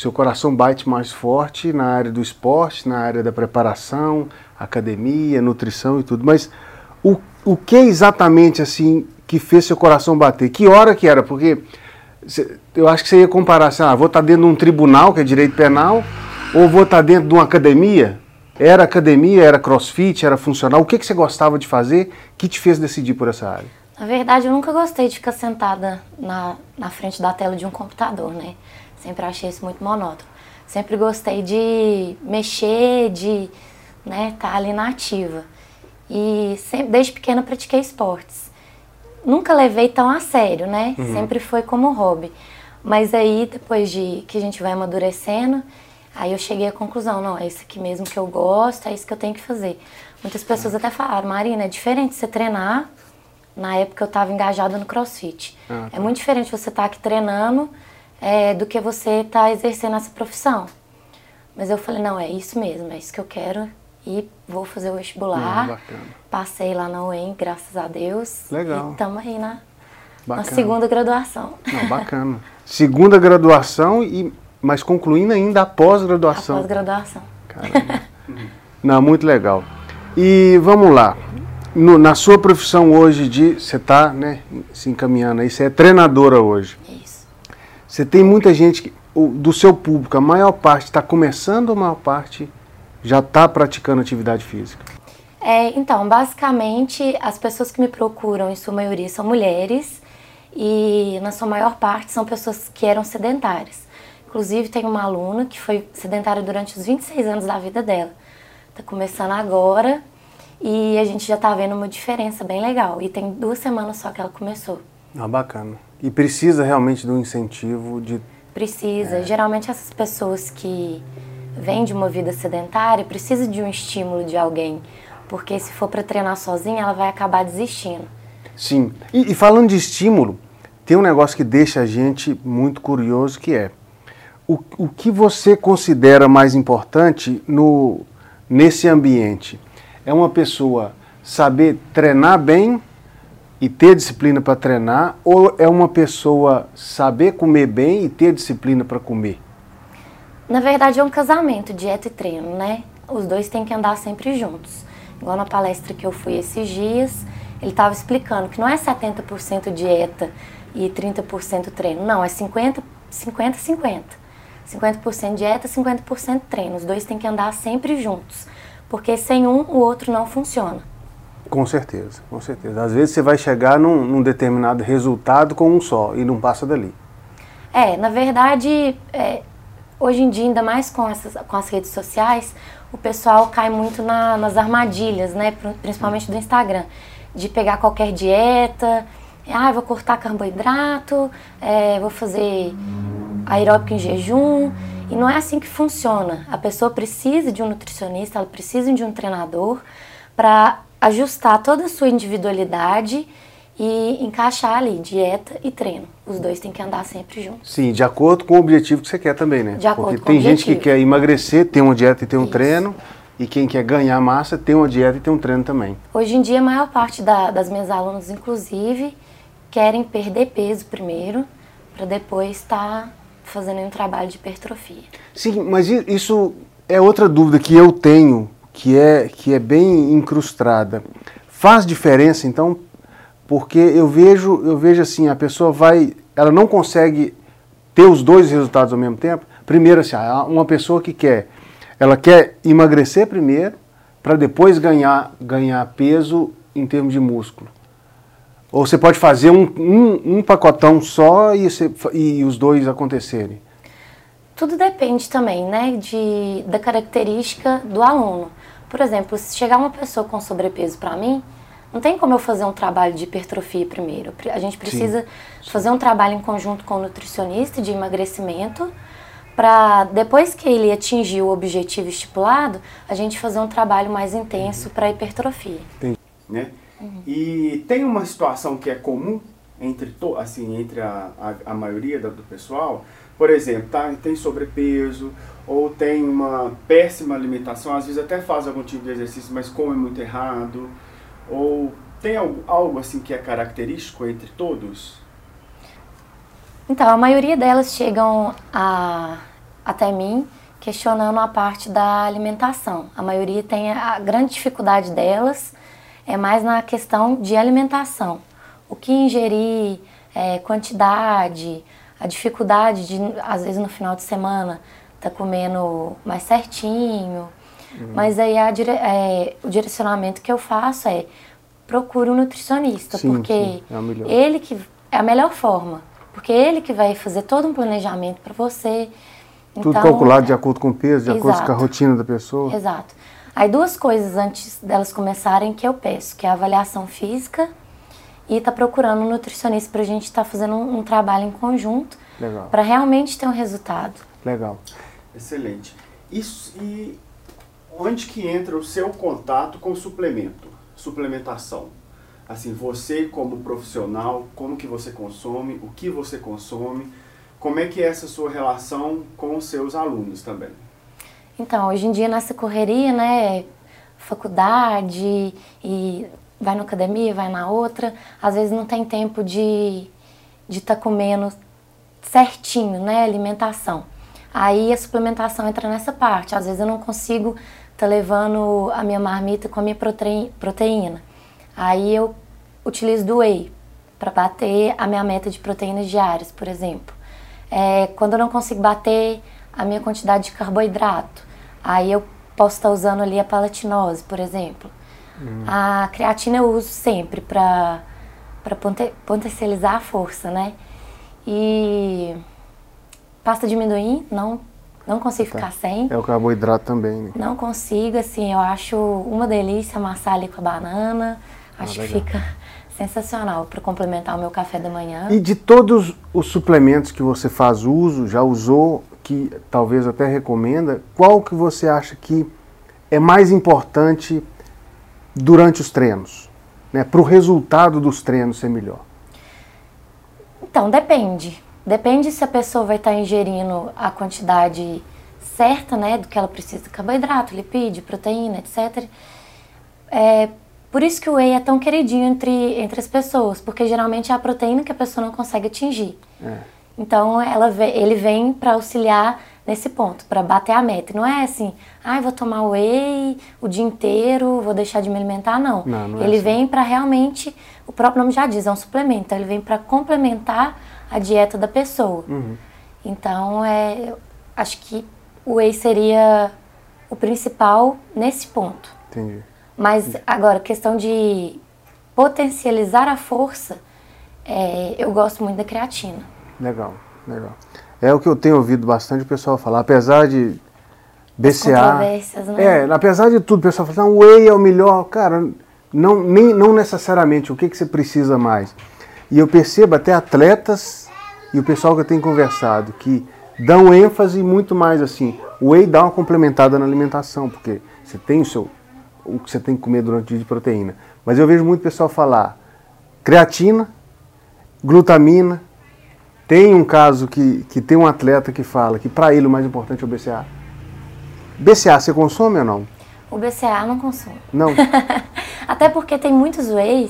seu coração bate mais forte na área do esporte, na área da preparação, academia, nutrição e tudo. Mas o, o que exatamente assim que fez seu coração bater? Que hora que era? Porque eu acho que você ia comparar assim, ah, vou estar dentro de um tribunal, que é direito penal, ou vou estar dentro de uma academia? Era academia, era crossfit, era funcional? O que, que você gostava de fazer que te fez decidir por essa área? Na verdade, eu nunca gostei de ficar sentada na, na frente da tela de um computador, né? Sempre achei isso muito monótono. Sempre gostei de mexer, de né, estar tá ali na ativa. E sempre, desde pequena pratiquei esportes. Nunca levei tão a sério, né? Uhum. Sempre foi como hobby. Mas aí, depois de que a gente vai amadurecendo, aí eu cheguei à conclusão, não, é isso aqui mesmo que eu gosto, é isso que eu tenho que fazer. Muitas pessoas até falaram, Marina, é diferente você treinar. Na época eu estava engajada no crossfit. Ah, tá. É muito diferente você estar tá aqui treinando é, do que você estar tá exercendo essa profissão. Mas eu falei, não, é isso mesmo, é isso que eu quero e vou fazer o vestibular. Hum, Passei lá na UEM, graças a Deus. Legal. E estamos aí na, na, segunda graduação. Não, bacana. segunda graduação, e, mas concluindo ainda a pós-graduação. A pós-graduação. Não, muito legal. E vamos lá. No, na sua profissão hoje de. Você está né, se encaminhando aí, você é treinadora hoje. Você tem muita gente que, do seu público, a maior parte está começando a maior parte já está praticando atividade física? É, então, basicamente, as pessoas que me procuram, em sua maioria, são mulheres e, na sua maior parte, são pessoas que eram sedentárias. Inclusive, tem uma aluna que foi sedentária durante os 26 anos da vida dela. Está começando agora e a gente já está vendo uma diferença bem legal. E tem duas semanas só que ela começou. Ah, bacana. E precisa realmente de um incentivo de... Precisa. É. Geralmente essas pessoas que vem de uma vida sedentária precisa de um estímulo de alguém, porque se for para treinar sozinha, ela vai acabar desistindo. Sim. E, e, falando de estímulo, tem um negócio que deixa a gente muito curioso que é o, o que você considera mais importante no, nesse ambiente? É uma pessoa saber treinar bem e ter disciplina para treinar, ou é uma pessoa saber comer bem e ter disciplina para comer? Na verdade é um casamento, dieta e treino, né? Os dois têm que andar sempre juntos. Igual na palestra que eu fui esses dias, ele estava explicando que não é 70% dieta e 30% treino. Não, é 50, 50, 50. 50% dieta, 50% treino. Os dois têm que andar sempre juntos. Porque sem um, o outro não funciona. Com certeza, com certeza. Às vezes você vai chegar num, num determinado resultado com um só e não passa dali. É, na verdade, é, hoje em dia, ainda mais com, essas, com as redes sociais, o pessoal cai muito na, nas armadilhas, né? Principalmente do Instagram. De pegar qualquer dieta, ah, vou cortar carboidrato, é, vou fazer aeróbico em jejum. E não é assim que funciona. A pessoa precisa de um nutricionista, ela precisa de um treinador para ajustar toda a sua individualidade e encaixar ali dieta e treino. Os dois têm que andar sempre juntos. Sim, de acordo com o objetivo que você quer também, né? De acordo Porque com tem o gente que quer emagrecer, tem uma dieta e tem um Isso. treino, e quem quer ganhar massa tem uma dieta e tem um treino também. Hoje em dia, a maior parte da, das minhas alunas, inclusive, querem perder peso primeiro, para depois estar tá fazendo um trabalho de hipertrofia. Sim, mas isso é outra dúvida que eu tenho, que é, que é bem incrustada. Faz diferença, então, porque eu vejo, eu vejo assim, a pessoa vai, ela não consegue ter os dois resultados ao mesmo tempo. Primeiro, assim, uma pessoa que quer, ela quer emagrecer primeiro, para depois ganhar, ganhar peso em termos de músculo. Ou você pode fazer um, um, um pacotão só e, você, e os dois acontecerem? Tudo depende também, né, de, da característica do aluno. Por exemplo, se chegar uma pessoa com sobrepeso para mim, não tem como eu fazer um trabalho de hipertrofia primeiro. A gente precisa Sim. fazer um trabalho em conjunto com o nutricionista de emagrecimento para depois que ele atingir o objetivo estipulado, a gente fazer um trabalho mais intenso uhum. para hipertrofia. Entendi. Né? Uhum. E tem uma situação que é comum entre, to, assim, entre a, a, a maioria do, do pessoal, por exemplo, tá, tem sobrepeso ou tem uma péssima alimentação, às vezes até faz algum tipo de exercício, mas come muito errado ou tem algo, algo assim que é característico entre todos? Então, a maioria delas chegam a até mim questionando a parte da alimentação. A maioria tem a grande dificuldade delas é mais na questão de alimentação. O que ingerir, é, quantidade, a dificuldade de, às vezes no final de semana, tá comendo mais certinho. Uhum. Mas aí a, é, o direcionamento que eu faço é procure um nutricionista, sim, porque sim, é ele que é a melhor forma, porque ele que vai fazer todo um planejamento para você. Tudo então, calculado de acordo com o peso, de exato, acordo com a rotina da pessoa. Exato. Aí duas coisas antes delas começarem que eu peço, que é a avaliação física e tá procurando um nutricionista para a gente estar tá fazendo um, um, trabalho em conjunto para realmente ter um resultado. Legal. Excelente. Isso, e onde que entra o seu contato com suplemento, suplementação? Assim, você como profissional, como que você consome, o que você consome, como é que é essa sua relação com os seus alunos também? Então, hoje em dia nessa correria, né, faculdade e vai na academia, vai na outra, às vezes não tem tempo de de estar tá comendo certinho, né, alimentação. Aí a suplementação entra nessa parte. Às vezes eu não consigo estar tá levando a minha marmita com a minha proteína. Aí eu utilizo do whey para bater a minha meta de proteínas diárias, por exemplo. É, quando eu não consigo bater a minha quantidade de carboidrato, aí eu posso estar tá usando ali a palatinose, por exemplo. Hum. A creatina eu uso sempre para potencializar a força, né? E Pasta de amendoim, não, não consigo tá. ficar sem. É o carboidrato também, né? Não consigo, assim, eu acho uma delícia amassar ali com a banana. Ah, acho ah, que fica sensacional para complementar o meu café da manhã. E de todos os suplementos que você faz uso, já usou, que talvez até recomenda, qual que você acha que é mais importante durante os treinos? Né, para o resultado dos treinos ser melhor? Então, depende. Depende se a pessoa vai estar tá ingerindo a quantidade certa, né, do que ela precisa, carboidrato, lipídio, proteína, etc. É, por isso que o whey é tão queridinho entre, entre as pessoas, porque geralmente é a proteína que a pessoa não consegue atingir. É. Então ela, ele vem para auxiliar nesse ponto, para bater a meta. Não é assim, ah, vou tomar whey o dia inteiro, vou deixar de me alimentar, não. não, não é ele assim. vem para realmente, o próprio nome já diz, é um suplemento. Então ele vem para complementar a dieta da pessoa. Uhum. Então, é, acho que o whey seria o principal nesse ponto. Entendi. Mas agora, questão de potencializar a força, é, eu gosto muito da creatina. Legal, legal. É o que eu tenho ouvido bastante o pessoal falar, apesar de BCA. Né? É, apesar de tudo, o pessoal fala, o whey é o melhor. Cara, não, nem, não necessariamente o que, que você precisa mais. E eu percebo até atletas e o pessoal que eu tenho conversado que dão ênfase muito mais assim. O whey dá uma complementada na alimentação, porque você tem o seu o que você tem que comer durante o dia de proteína. Mas eu vejo muito pessoal falar creatina, glutamina. Tem um caso que, que tem um atleta que fala que para ele o mais importante é o BCA. BCA você consome ou não? O BCA não consumo. Não. Até porque tem muitos whey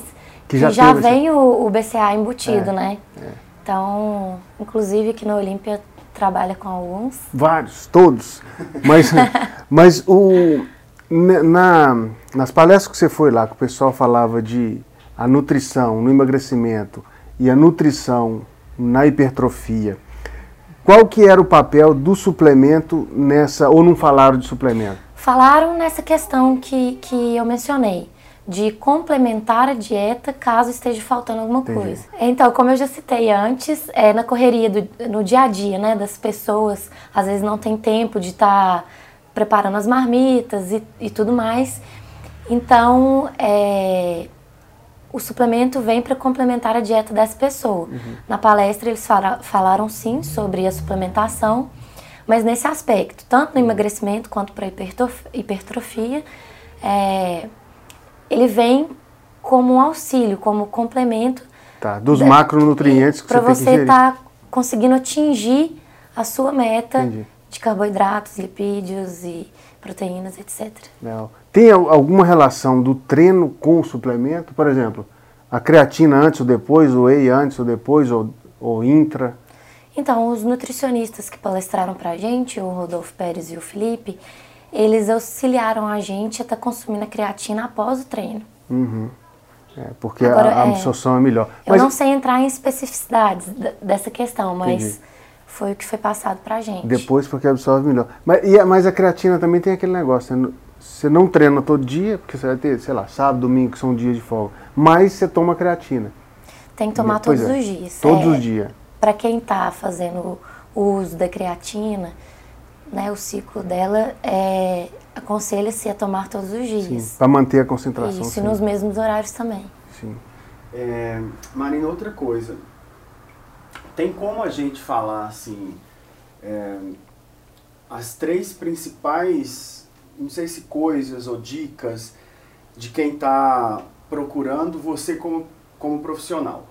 que já, já vem o, o, BCA embutido, é, né? É. Então, inclusive aqui na Olímpia trabalha com alguns. Vários, todos. Mas, mas o, na, nas palestras que você foi lá, que o pessoal falava de a nutrição no emagrecimento e a nutrição na hipertrofia, qual que era o papel do suplemento nessa, ou não falaram de suplemento? Falaram nessa questão que, que eu mencionei de complementar a dieta caso esteja faltando alguma Entendi. coisa. Então, como eu já citei antes, é, na correria, do, no dia a dia, né, das pessoas, às vezes não tem tempo de estar tá preparando as marmitas e, e tudo mais. Então, é, o suplemento vem para complementar a dieta dessa pessoa. Uhum. Na palestra, eles fala, falaram sim sobre a suplementação, mas nesse aspecto, tanto no emagrecimento quanto para hipertrofia, é, ele vem como um auxílio, como complemento. Tá, dos da, macronutrientes que você que você estar tá conseguindo atingir a sua meta Entendi. de carboidratos, lipídios e proteínas, etc. Legal. Tem alguma relação do treino com o suplemento? Por exemplo, a creatina antes ou depois, o whey antes ou depois, ou, ou intra? Então, os nutricionistas que palestraram pra gente, o Rodolfo Pérez e o Felipe, eles auxiliaram a gente a estar tá consumindo a creatina após o treino. Uhum. É, porque Agora, a, a absorção é, é, melhor. Eu não sei entrar em especificidades dessa questão, mas Entendi. foi o que foi passado pra gente. Depois porque absorve melhor. Mas, e, mas a creatina também tem aquele negócio, você não treina todo dia, porque você vai ter, sei lá, sábado, domingo, que são dias de folga, mas você toma creatina. Tem que tomar todos é, os dias. Todos é, os dias. Para quem está fazendo o uso da creatina, né, o ciclo dela é, aconselha-se a tomar todos os dias. Para manter a concentração. Isso, sim. e nos mesmos horários também. Sim. É, Marina, outra coisa. Tem como a gente falar assim, é, as três principais, não sei se coisas ou dicas de quem está procurando você como, como profissional?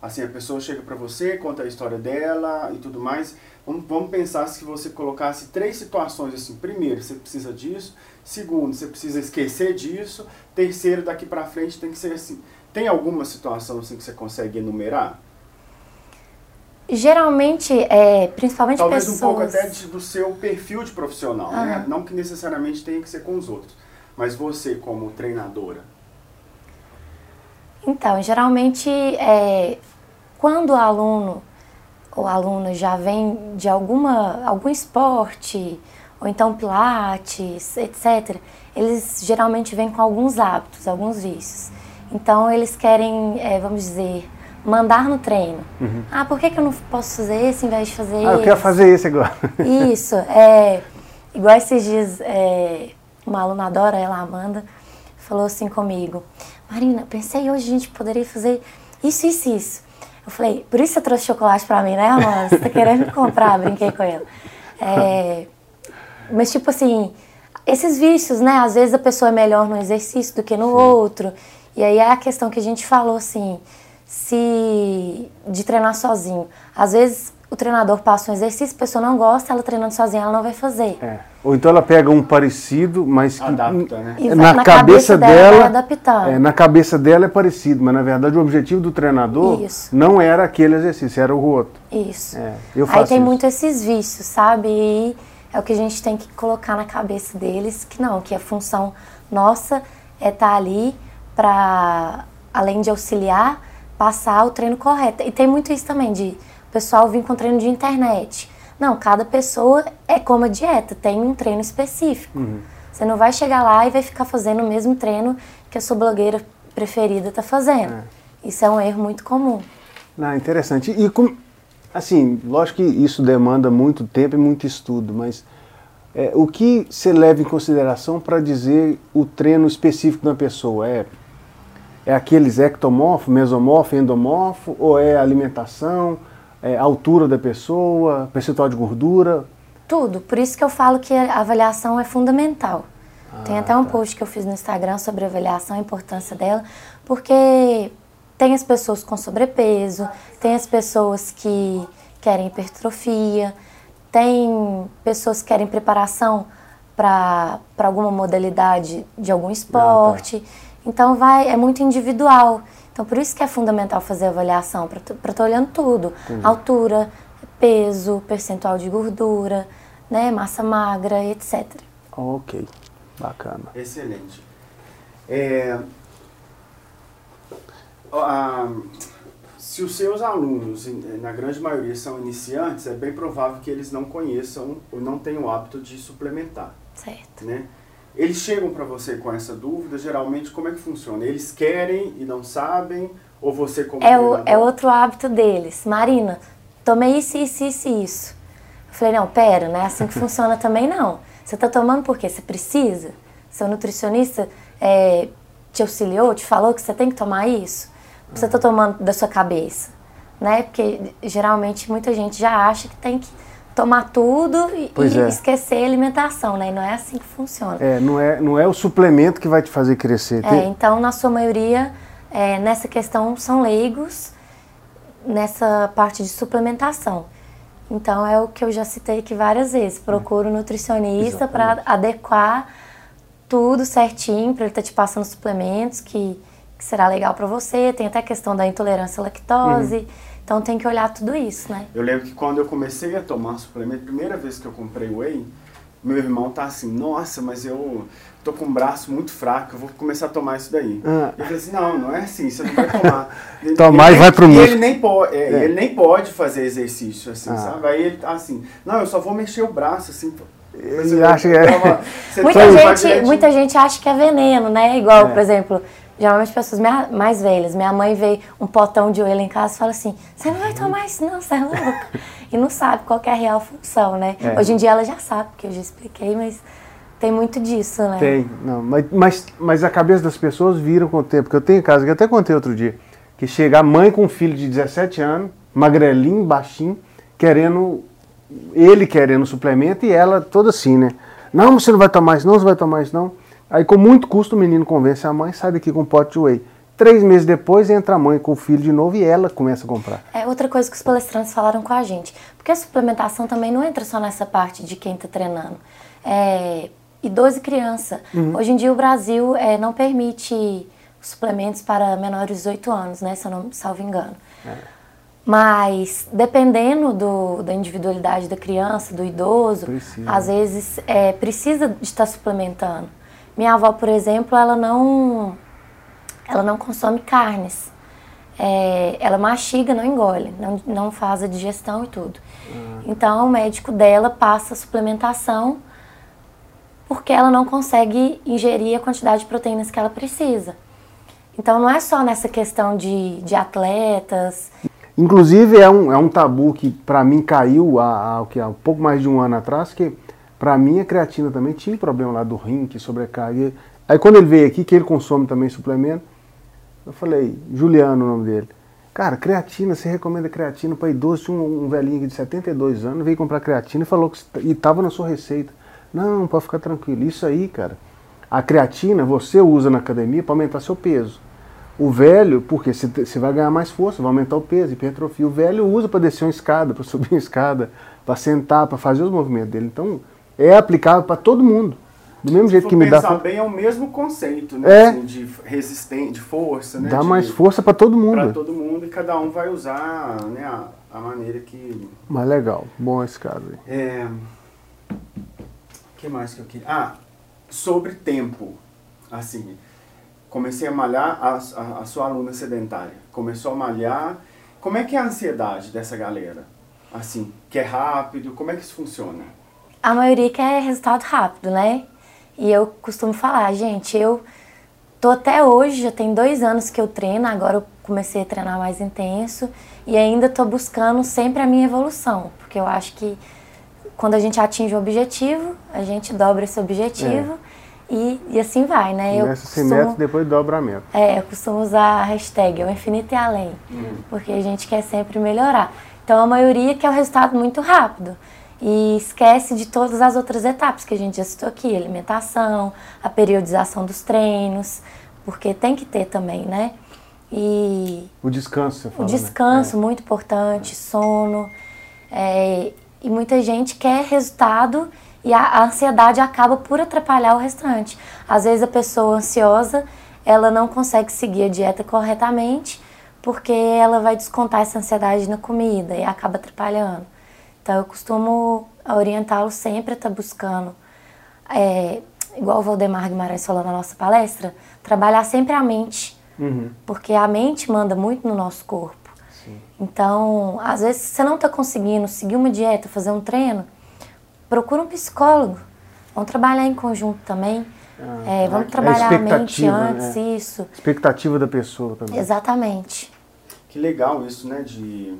Assim, a pessoa chega para você, conta a história dela e tudo mais. Vamos, vamos pensar se você colocasse três situações assim. Primeiro, você precisa disso. Segundo, você precisa esquecer disso. Terceiro, daqui para frente tem que ser assim. Tem alguma situação assim que você consegue enumerar? Geralmente, é, principalmente Talvez pessoas... um pouco até de, do seu perfil de profissional, uhum. né? Não que necessariamente tenha que ser com os outros. Mas você, como treinadora, então, geralmente, é, quando o aluno ou aluna já vem de alguma, algum esporte, ou então pilates, etc., eles geralmente vêm com alguns hábitos, alguns vícios. Então, eles querem, é, vamos dizer, mandar no treino. Uhum. Ah, por que, que eu não posso fazer esse em vez de fazer ah, eu quero fazer esse agora. Isso, é, igual esses dias, é, uma aluna adora, ela, Amanda, falou assim comigo, Marina, pensei hoje a gente poderia fazer isso, isso, isso. Eu falei, por isso você trouxe chocolate pra mim, né, amor? Você tá querendo me comprar? Brinquei com ela. É, mas, tipo assim, esses vícios, né? Às vezes a pessoa é melhor no exercício do que no Sim. outro. E aí é a questão que a gente falou, assim, se de treinar sozinho. Às vezes o treinador passa um exercício, a pessoa não gosta, ela treinando sozinha, ela não vai fazer. É. Ou então ela pega um parecido, mas que Adapta, né? Na, na cabeça, cabeça dela, dela é, na cabeça dela é parecido, mas na verdade o objetivo do treinador isso. não era aquele exercício, era o outro. Isso. É, eu faço Aí tem isso. muito esses vícios, sabe? E é o que a gente tem que colocar na cabeça deles, que não, que a função nossa é estar tá ali para, além de auxiliar, passar o treino correto. E tem muito isso também de o pessoal vir com treino de internet. Não, cada pessoa é como a dieta, tem um treino específico. Uhum. Você não vai chegar lá e vai ficar fazendo o mesmo treino que a sua blogueira preferida está fazendo. É. Isso é um erro muito comum. Ah, interessante. E com, assim, lógico que isso demanda muito tempo e muito estudo, mas é, o que você leva em consideração para dizer o treino específico da pessoa? É, é aqueles ectomorfo, mesomorfo, endomorfo, ou é alimentação? É, altura da pessoa, percentual de gordura? Tudo. Por isso que eu falo que a avaliação é fundamental. Ah, tem até um tá. post que eu fiz no Instagram sobre a avaliação, a importância dela, porque tem as pessoas com sobrepeso, tem as pessoas que querem hipertrofia, tem pessoas que querem preparação para alguma modalidade de algum esporte. Ah, tá. Então vai, é muito individual. Então, por isso que é fundamental fazer avaliação, para estar tá olhando tudo. Entendi. Altura, peso, percentual de gordura, né, massa magra, etc. Ok, bacana. Excelente. É, a, se os seus alunos, na grande maioria, são iniciantes, é bem provável que eles não conheçam ou não tenham o hábito de suplementar. Certo. Né? Eles chegam para você com essa dúvida, geralmente como é que funciona? Eles querem e não sabem, ou você como é, o, é outro hábito deles. Marina, tomei isso, isso, isso isso. Eu falei, não, pera, não é assim que funciona também não. Você está tomando porque você precisa? Seu nutricionista é, te auxiliou, te falou que você tem que tomar isso? Você está tomando da sua cabeça? Né? Porque geralmente muita gente já acha que tem que tomar tudo e, e é. esquecer a alimentação, né? E não é assim que funciona. É, não é, não é o suplemento que vai te fazer crescer. É, então, na sua maioria, é, nessa questão, são leigos nessa parte de suplementação. Então, é o que eu já citei aqui várias vezes. Procura um nutricionista para adequar tudo certinho, para ele estar tá te passando suplementos que, que será legal para você. Tem até a questão da intolerância à lactose. Uhum Então tem que olhar tudo isso, né? Eu lembro que quando eu comecei a tomar suplemento, primeira vez que eu comprei whey, meu irmão tá assim, nossa, mas eu tô com o braço muito fraco, eu vou começar a tomar isso daí. Ah. Eu falei assim, não, não é assim, você não vai tomar. tomar e vai pro músculo. Ele nem, pode, é, é. ele nem pode fazer exercício, assim, ah. sabe? Aí ele tá assim, não, eu só vou mexer o braço, assim. Ele acha que é... muita, gente, muita gente acha que é veneno, né? Igual, é. por exemplo, geralmente pessoas mais velhas. Minha mãe vê um potão de oelho em casa e fala assim: você não vai tomar isso, não, você é louca. e não sabe qual é a real função, né? É. Hoje em dia ela já sabe, porque eu já expliquei, mas tem muito disso, né? Tem, não, mas, mas, mas a cabeça das pessoas viram com o tempo. Porque eu tenho casa que eu até contei outro dia, que chega a mãe com um filho de 17 anos, magrelinho, baixinho, querendo, ele querendo suplemento e ela toda assim, né? Não, você não vai tomar isso, não, você vai tomar isso, não. Aí com muito custo o menino convence a mãe, sai daqui com um pote de whey. Três meses depois entra a mãe com o filho de novo e ela começa a comprar. É outra coisa que os palestrantes falaram com a gente. Porque a suplementação também não entra só nessa parte de quem está treinando. É, idoso e criança. Uhum. Hoje em dia o Brasil é, não permite suplementos para menores de 18 anos, né? Se eu não salvo engano. É. Mas dependendo do, da individualidade da criança, do idoso, precisa. às vezes é, precisa de estar suplementando. Minha avó, por exemplo, ela não, ela não consome carnes. É, ela mastiga, não engole, não, não faz a digestão e tudo. Uhum. Então, o médico dela passa a suplementação porque ela não consegue ingerir a quantidade de proteínas que ela precisa. Então, não é só nessa questão de, de atletas. Inclusive, é um, é um tabu que, para mim, caiu há, há, há um pouco mais de um ano atrás, que para mim, a creatina também tinha problema lá do rim, que sobrecarga. Aí quando ele veio aqui, que ele consome também suplemento, eu falei, Juliano o nome dele. Cara, creatina, você recomenda creatina para idoso? Um, um velhinho de 72 anos, veio comprar creatina e falou que e estava na sua receita. Não, pode ficar tranquilo. Isso aí, cara, a creatina você usa na academia para aumentar seu peso. O velho, porque você vai ganhar mais força, vai aumentar o peso, hipertrofia. O velho usa para descer uma escada, para subir uma escada, para sentar, para fazer os movimentos dele. Então, é aplicável para todo mundo. Do mesmo jeito que me dá. bem é o mesmo conceito, né? É. Assim, de resistência, de força, né? Dá de, mais força para todo mundo. Para todo mundo e cada um vai usar, né? A, a maneira que. Mas legal, bom esse caso aí. É. O que mais que eu queria? Ah, sobre tempo, assim. Comecei a malhar a, a, a sua aluna sedentária. Começou a malhar. Como é que é a ansiedade dessa galera? Assim, que é rápido, como é que isso funciona? A maioria quer resultado rápido, né? E eu costumo falar, gente, eu tô até hoje, já tem dois anos que eu treino, agora eu comecei a treinar mais intenso e ainda tô buscando sempre a minha evolução, porque eu acho que quando a gente atinge o objetivo, a gente dobra esse objetivo é. e, e assim vai, né? Começa eu costumo, metros, depois dobra a meta. É, eu costumo usar a hashtag o infinito e além, hum. porque a gente quer sempre melhorar. Então a maioria quer o resultado muito rápido e esquece de todas as outras etapas que a gente já citou aqui, alimentação, a periodização dos treinos, porque tem que ter também, né? E o descanso, você fala, O descanso, né? muito importante, sono. É, e muita gente quer resultado e a, a ansiedade acaba por atrapalhar o restante. Às vezes a pessoa ansiosa, ela não consegue seguir a dieta corretamente porque ela vai descontar essa ansiedade na comida e acaba atrapalhando. Então eu costumo orientá-lo sempre a estar tá buscando, é, igual o Valdemar Guimarães falou na nossa palestra, trabalhar sempre a mente, uhum. porque a mente manda muito no nosso corpo. Sim. Então, às vezes, se você não está conseguindo seguir uma dieta, fazer um treino, procura um psicólogo. Vamos trabalhar em conjunto também. Ah, é, vamos trabalhar a, a mente antes, né? isso. Expectativa da pessoa também. Exatamente. Que legal isso, né? De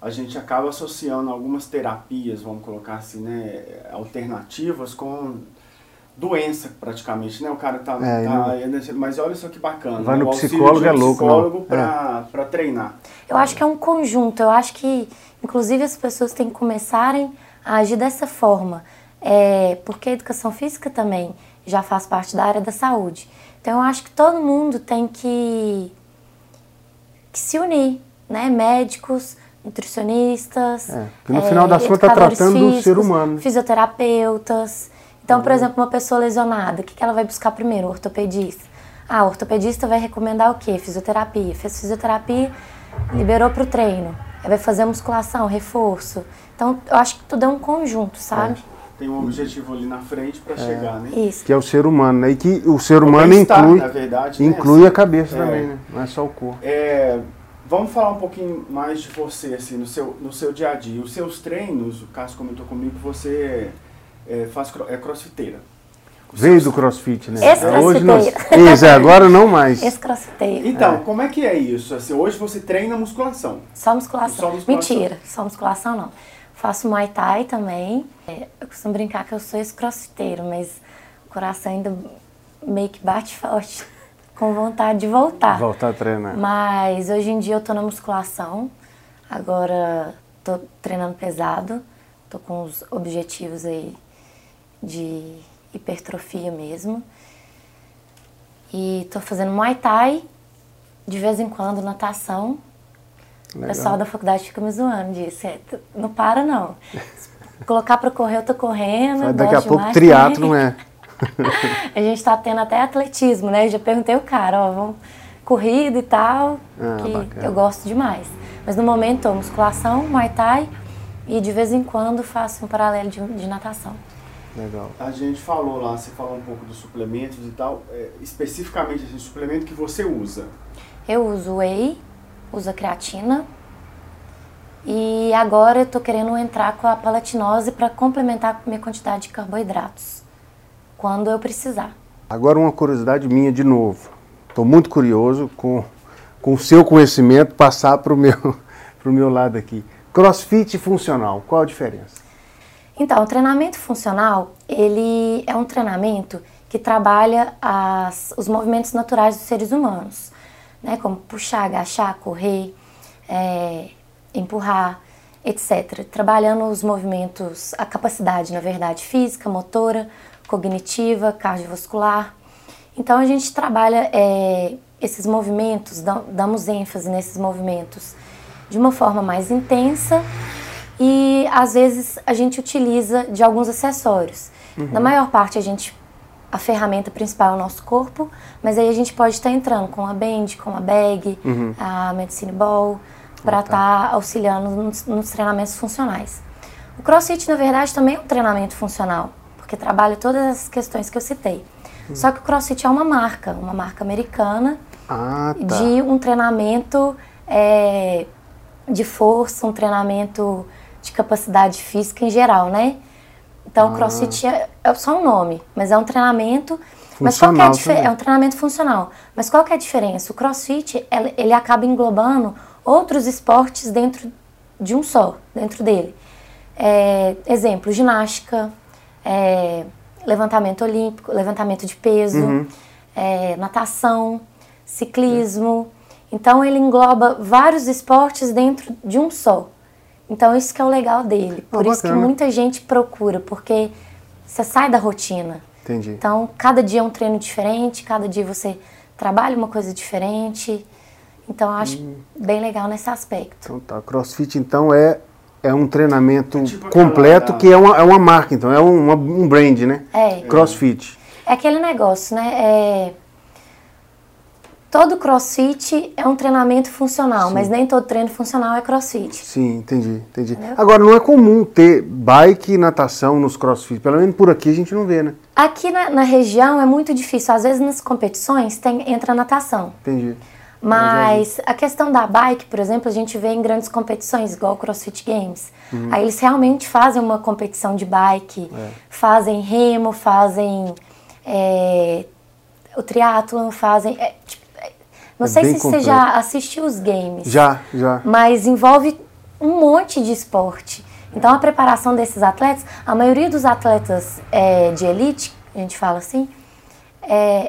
a gente acaba associando algumas terapias, vamos colocar assim, né, alternativas com doença praticamente, né? O cara tá, é, tá mas olha só que bacana. Vai né? no psicólogo é louco, psicólogo para é. treinar. Eu acho que é um conjunto. Eu acho que, inclusive, as pessoas têm que começarem a agir dessa forma, é, porque a educação física também já faz parte da área da saúde. Então, eu acho que todo mundo tem que, que se unir, né? Médicos, nutricionistas. É, que no final das contas está tratando físicos, do ser humano. Fisioterapeutas. Então, por uhum. exemplo, uma pessoa lesionada, o que ela vai buscar primeiro? O ortopedista. Ah, o ortopedista vai recomendar o quê? Fisioterapia. Fez fisioterapia, liberou para o treino. Aí vai fazer a musculação, reforço. Então, eu acho que tudo é um conjunto, sabe? Tem um objetivo ali na frente para chegar, né? Isso. Que é o ser humano, né? E que o ser O humano inclui, na verdade, né? inclui a cabeça É. também, né? Não é só o corpo. É, vamos falar um pouquinho mais de você, assim, no seu, no seu dia a dia. Os seus treinos, o Cássio comentou comigo que você é, faz, cro- é crossfiteira. Os Veio seus- do crossfit, né? Ex-crossfiteira. Hoje não. Isso, é, agora não mais. Esse crossfiteiro. Então, como é que é isso? Assim, hoje você treina musculação. Só musculação. Só musculação. Mentira, só musculação não. Faço Muay Thai também. É, Eu costumo brincar que eu sou esse crossfiteiro, mas o coração ainda meio que bate forte, com vontade de voltar. Voltar a treinar. Mas hoje em dia eu tô na musculação. Agora tô treinando pesado. Tô com os objetivos aí de hipertrofia mesmo. E tô fazendo Muay Thai, de vez em quando natação. O Legal. pessoal da faculdade fica me zoando disso. É, não para não. Colocar pra correr, eu tô correndo. Daqui a pouco triatlo também. A gente tá tendo até atletismo, né? Eu já perguntei o cara, ó, vamos corrida e tal, Ah, que bacana. eu gosto demais. Mas no momento musculação, Muay Thai e de vez em quando faço um paralelo de, de natação. Legal. A gente falou lá, você falou um pouco dos suplementos e tal. é, especificamente, assim, suplemento que você usa. Eu uso whey, uso a creatina e agora eu tô querendo entrar com a palatinose para complementar a minha quantidade de carboidratos quando eu precisar. Agora uma curiosidade minha de novo. Estou muito curioso com, com o seu conhecimento passar para o meu, pro meu lado aqui. Crossfit funcional, qual a diferença? Então, o treinamento funcional, ele é um treinamento que trabalha as- os movimentos naturais dos seres humanos, né? Como puxar, agachar, correr, é, empurrar, etc. Trabalhando os movimentos, a capacidade, na verdade, física, motora, cognitiva, cardiovascular. Então, a gente trabalha é, esses movimentos, dam- damos ênfase nesses movimentos de uma forma mais intensa e às vezes a gente utiliza de alguns acessórios. Na maior parte a gente a ferramenta principal é o nosso corpo, mas aí a gente pode estar entrando com a band, com a bag, a medicine ball para estar auxiliando nos, nos treinamentos funcionais. O CrossFit na verdade também é um treinamento funcional, porque trabalha todas as questões que eu citei. Só que o CrossFit é uma marca, uma marca americana Ah, tá. de um treinamento é, de força, um treinamento de capacidade física em geral, né? Então, o CrossFit é, é só um nome, mas é um treinamento. Mas qual é, Funcional é um treinamento funcional. Mas qual que é a diferença? O CrossFit ele, ele acaba englobando outros esportes dentro de um só, dentro dele. É, exemplo, ginástica, é, levantamento olímpico, levantamento de peso, Uhum. é, natação, ciclismo. Então ele engloba vários esportes dentro de um só. Então isso que é o legal dele. Por isso que muita gente procura, porque você sai da rotina. Entendi. Então cada dia é um treino diferente, cada dia você trabalha uma coisa diferente. Então eu acho Hum. bem legal nesse aspecto. Então tá. Crossfit então é, é um treinamento Tipo aquela completo que é uma, é uma marca, então é um, uma- um brand, né? É. Crossfit. É aquele negócio, né? É... Todo crossfit é um treinamento funcional, mas nem todo treino funcional é crossfit. Sim, entendi, entendi. Entendeu? Agora, não é comum ter bike e natação nos crossfit. Pelo menos por aqui a gente não vê, né? Aqui na, na região é muito difícil. Às vezes nas competições tem, entra natação. Entendi. Mas a questão da bike, por exemplo, a gente vê em grandes competições, igual o CrossFit Games. Uhum. Aí eles realmente fazem uma competição de bike, É. fazem remo, fazem é, o triatlon, fazem. é, tipo, é, não É sei se completo. você já assistiu os games. Já, já. Mas envolve um monte de esporte. Então a preparação desses atletas, a maioria dos atletas é, de elite, a gente fala assim,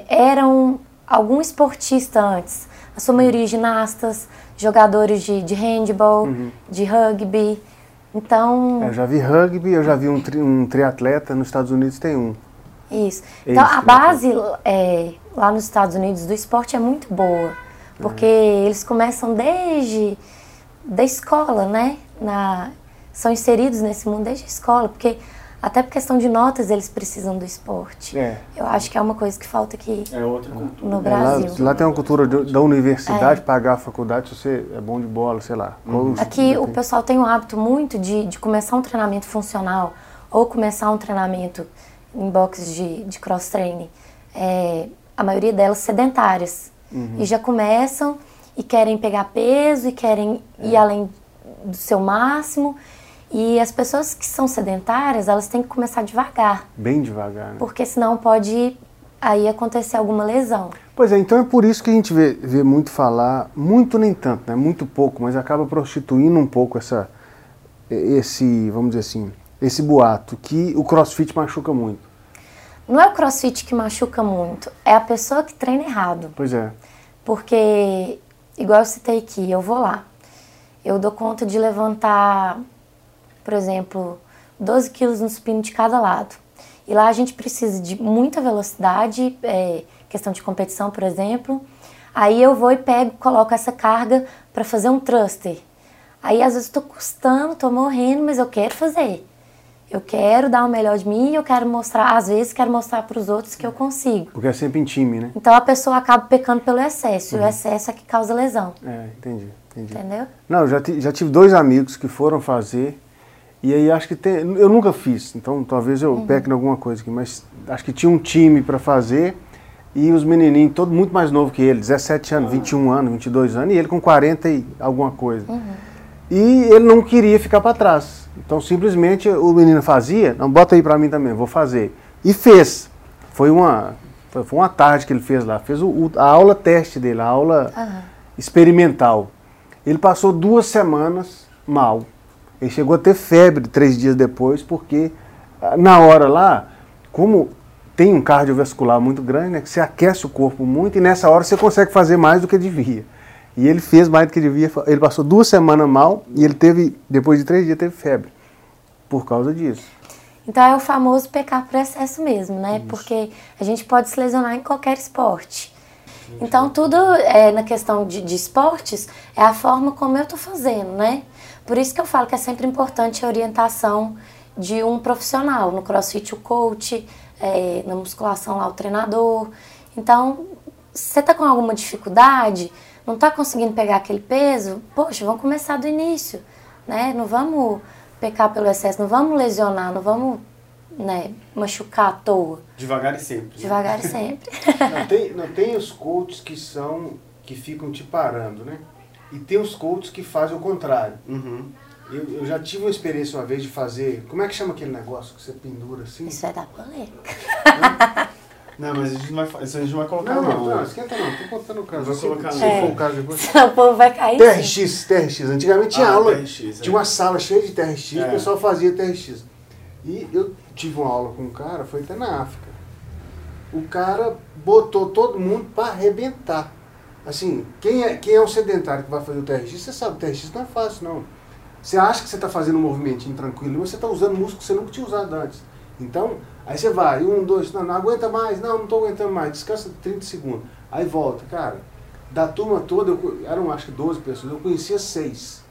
eram algum esportista antes. A sua maioria ginastas, jogadores de, de handball, de rugby. Então, Eu já vi rugby, eu já vi um, tri, um triatleta, nos Estados Unidos tem um. Isso. Então, a Ex-triatleta. base é, lá nos Estados Unidos do esporte é muito boa, porque eles começam desde da escola, né? Na, são inseridos nesse mundo desde a escola, porque Até por questão de notas, eles precisam do esporte. É. Eu acho que é uma coisa que falta aqui É outra cultura. no É, lá, Brasil. lá tem uma cultura de- da universidade, pagar a faculdade se você é bom de bola, sei lá. Uhum. Aqui o tem- pessoal tem o hábito muito de, de começar um treinamento funcional ou começar um treinamento em boxes de, de cross-training. É, a maioria delas sedentárias. E já começam e querem pegar peso e querem ir além do seu máximo. E as pessoas que são sedentárias, elas têm que começar devagar, Bem devagar, né? porque senão pode aí acontecer alguma lesão. Pois é, então é por isso que a gente vê, vê muito falar, muito nem tanto, né? Muito pouco, mas acaba prostituindo um pouco essa, esse, vamos dizer assim, esse boato que o crossfit machuca muito. Não é o crossfit que machuca muito, é a pessoa que treina errado. Pois é. Porque, igual eu citei aqui, eu vou lá. Eu dou conta de levantar, por exemplo, 12 quilos no supino de cada lado. E lá a gente precisa de muita velocidade, é, questão de competição, por exemplo. Aí eu vou e pego, coloco essa carga para fazer um thruster. Aí às vezes estou custando, estou morrendo, mas eu quero fazer. Eu quero dar o melhor de mim e eu quero mostrar, às vezes quero mostrar para os outros que eu consigo. Porque é sempre em time, né? Então a pessoa acaba pecando pelo excesso. E o excesso é que causa lesão. É, entendi, entendi. Entendeu? Não, já, já tive dois amigos que foram fazer e aí acho que tem, eu nunca fiz, então talvez eu peque em alguma coisa aqui, mas acho que tinha um time para fazer e os menininhos, todo muito mais novo que ele, 17 anos, 21 anos, 22 anos, e ele com 40 e alguma coisa. E ele não queria ficar para trás. Então simplesmente o menino fazia, não bota aí para mim também, vou fazer. E fez. Foi uma foi, foi uma tarde que ele fez lá, fez o, o- a aula teste dele, a aula experimental. Ele passou duas semanas mal. Ele chegou a ter febre três dias depois, porque ah, na hora lá, como tem um cardiovascular muito grande, né, que você aquece o corpo muito e nessa hora você consegue fazer mais do que devia. E ele fez mais do que devia. Ele passou duas semanas mal e ele teve, depois de três dias, teve febre. Por causa disso. Então é o famoso pecar por excesso mesmo, né? Porque a gente pode se lesionar em qualquer esporte. Então tudo é, na questão de, de esportes é a forma como eu tô fazendo, né? Por isso que eu falo que é sempre importante a orientação de um profissional. No crossfit o coach, é, na musculação lá o treinador. Então, se você tá com alguma dificuldade, não tá conseguindo pegar aquele peso, poxa, vamos começar do início, né? Não vamos pecar pelo excesso, não vamos lesionar, não vamos né, machucar à toa. Devagar e sempre. né? Devagar e sempre. Não tem, não tem os coaches que são que ficam te parando, né? E tem os coaches que fazem o contrário. Uhum. Eu, eu já tive uma experiência uma vez de fazer. Como é que chama aquele negócio que você pendura assim? Isso vai dar polêmica. Não, mas a gente não vai, isso a gente não vai colocar, Não, não. não, não, esquenta não, tô contando o caso. Vou Se- colocar se não. for É. o caso depois. Senão o povo vai cair. sim. TRX, TRX. Antigamente tinha Ah, aula, TRX, é. tinha uma sala cheia de TRX, É. o pessoal fazia TRX. E eu tive uma aula com um cara, foi até na África. O cara botou todo mundo para arrebentar. Assim, quem é, quem é um sedentário que vai fazer o TRX, você sabe, o TRX não é fácil, não. Você acha que você está fazendo um movimentinho tranquilo, mas você está usando músculo que você nunca tinha usado antes. Então, aí você vai, um, dois, não, não aguenta mais, não, não estou aguentando mais, descansa 30 segundos. Aí volta, cara. Da turma toda, eu, eram acho que 12 pessoas, eu conhecia seis.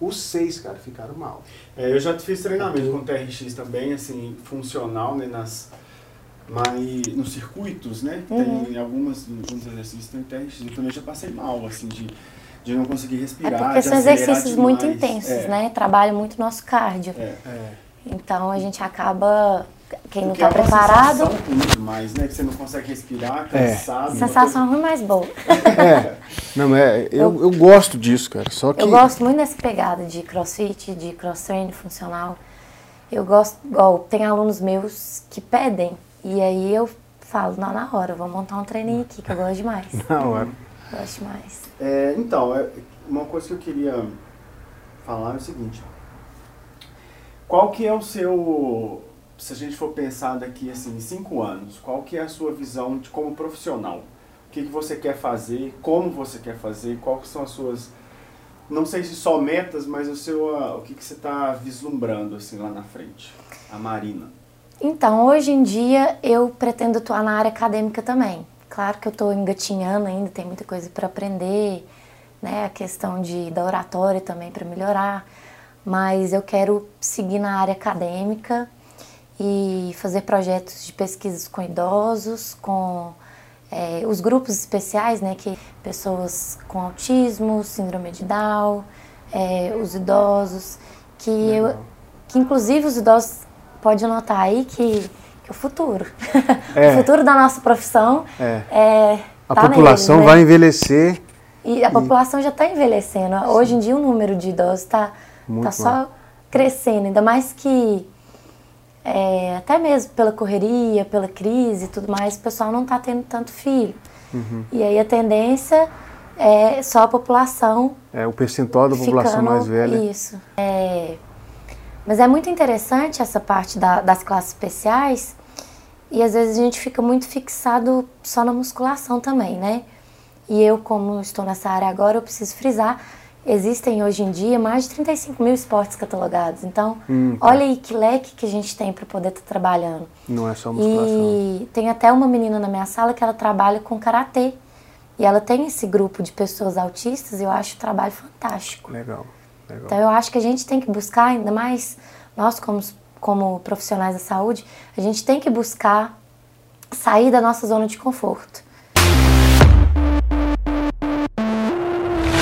Os seis, cara, ficaram mal. É, eu já fiz treinamento com TRX também, assim, funcional, né, nas, mas nos circuitos, né, Uhum. tem algumas, alguns exercícios tem TRX, eu também já passei mal, assim, de, de não conseguir É respirar, porque de são exercícios muito demais. intensos, É, né? Trabalha muito nosso cardio. É, é. Então a gente acaba. Quem não Porque tá é preparado. sensação ruim demais, né, que você não consegue respirar, É. cansado. Sensação ruim, mas boa. É, não, é, eu, eu gosto disso, cara. Só que. Eu gosto muito dessa pegada de crossfit, de cross-training funcional. Eu gosto, igual, tem alunos meus que pedem, e aí eu falo, não, na hora, vou montar um treininho aqui, que eu gosto demais. Na hora. Gosto demais. É, então, é, uma coisa que eu queria falar é o seguinte. Qual que é o seu, se a gente for pensar daqui assim, em cinco anos, qual que é a sua visão de como profissional? O que, que você quer fazer, como você quer fazer, quais que são as suas, não sei se só metas, mas o seu, o que, que você está vislumbrando assim lá na frente? A Marina. Então, hoje em dia, eu pretendo atuar na área acadêmica também. Claro que eu estou engatinhando ainda, tem muita coisa para aprender, né? A questão de, da oratória também para melhorar. Mas eu quero seguir na área acadêmica e fazer projetos de pesquisas com idosos, com é, os grupos especiais, né, que pessoas com autismo, síndrome de Down, é, os idosos, que, eu, que inclusive os idosos pode notar aí que, que o futuro, é. o futuro da nossa profissão é, é a tá população neles, né? vai envelhecer e a e... população já está envelhecendo. Sim. Hoje em dia o número de idosos está tá só crescendo, ainda mais que é, até mesmo pela correria, pela crise e tudo mais, o pessoal não está tendo tanto filho. Uhum. E aí a tendência é só a população. É o percentual da população mais velha. Isso. É, mas é muito interessante essa parte da, das classes especiais e às vezes a gente fica muito fixado só na musculação também, né? E eu, como estou nessa área agora, eu preciso frisar Existem hoje em dia mais de 35 mil esportes catalogados. Então, hum, tá. olha aí que leque que a gente tem para poder estar tá trabalhando. Não é só musculação. E tem até uma menina na minha sala que ela trabalha com karatê. E ela tem esse grupo de pessoas autistas e eu acho o trabalho fantástico. Legal, legal. Então, eu acho que a gente tem que buscar, ainda mais nós como, como profissionais da saúde, a gente tem que buscar sair da nossa zona de conforto.